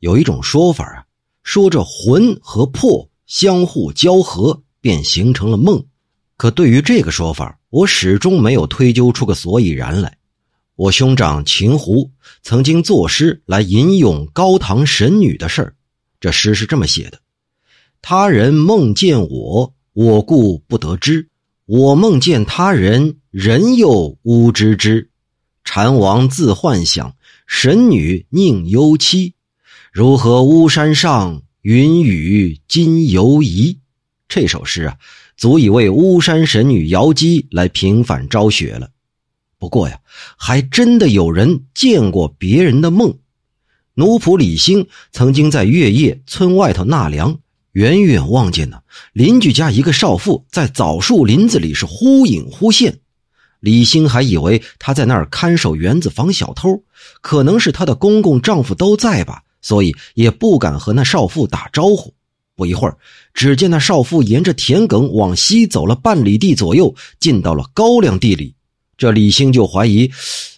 有一种说法啊，说这魂和魄相互交合，便形成了梦。可对于这个说法，我始终没有推究出个所以然来。我兄长秦胡曾经作诗来吟咏高堂神女的事儿，这诗是这么写的：“他人梦见我，我故不得知；我梦见他人，人又吾知之。禅王自幻想，神女宁忧期。如何巫山上，云雨今犹疑？”这首诗啊，足以为巫山神女瑶姬来平反昭雪了。不过呀，还真的有人见过别人的梦。奴仆李兴曾经在月夜村外头纳凉，远远望见呢邻居家一个少妇在枣树林子里是忽隐忽现。李兴还以为她在那儿看守园子防小偷，可能是她的公公丈夫都在吧，所以也不敢和那少妇打招呼。不一会儿，只见那少妇沿着田埂往西走了半里地左右，进到了高粱地里。这李兴就怀疑，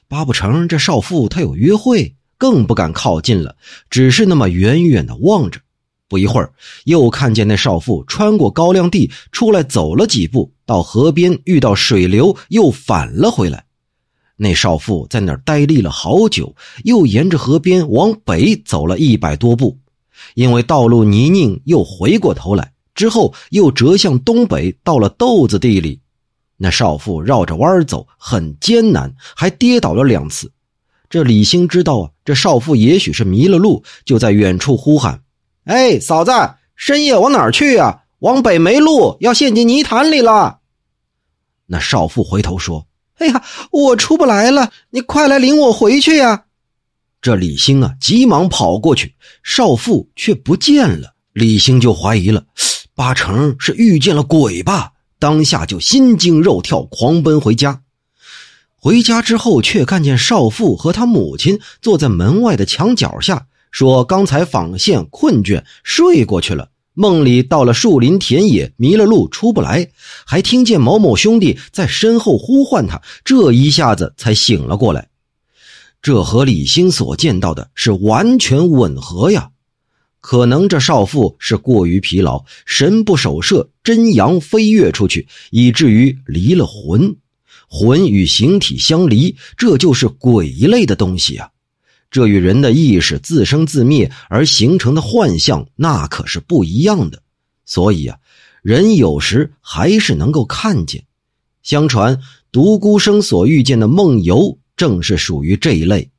八不成这少妇她有约会，更不敢靠近了，只是那么远远的望着。不一会儿，又看见那少妇穿过高粱地出来，走了几步，到河边遇到水流，又返了回来。那少妇在那儿呆立了好久，又沿着河边往北走了一百多步，因为道路泥泞，又回过头来，之后又折向东北，到了豆子地里。那少妇绕着弯走，很艰难，还跌倒了两次。这李兴知道啊，这少妇也许是迷了路，就在远处呼喊：“哎，嫂子，深夜往哪儿去啊？往北没路，要陷进泥潭里了。”那少妇回头说：“哎呀，我出不来了，你快来领我回去呀！”这李兴啊，急忙跑过去，少妇却不见了。李兴就怀疑了，八成是遇见了鬼吧。当下就心惊肉跳，狂奔回家。回家之后，却看见少妇和他母亲坐在门外的墙角下，说：“刚才纺线困倦，睡过去了。梦里到了树林田野，迷了路，出不来，还听见某某兄弟在身后呼唤他，这一下子才醒了过来。这和李兴所见到的是完全吻合呀。”可能这少妇是过于疲劳，神不守舍，真阳飞跃出去，以至于离了魂。魂与形体相离，这就是鬼一类的东西啊！这与人的意识自生自灭而形成的幻象，那可是不一样的。所以啊，人有时还是能够看见。相传独孤生所遇见的梦游，正是属于这一类。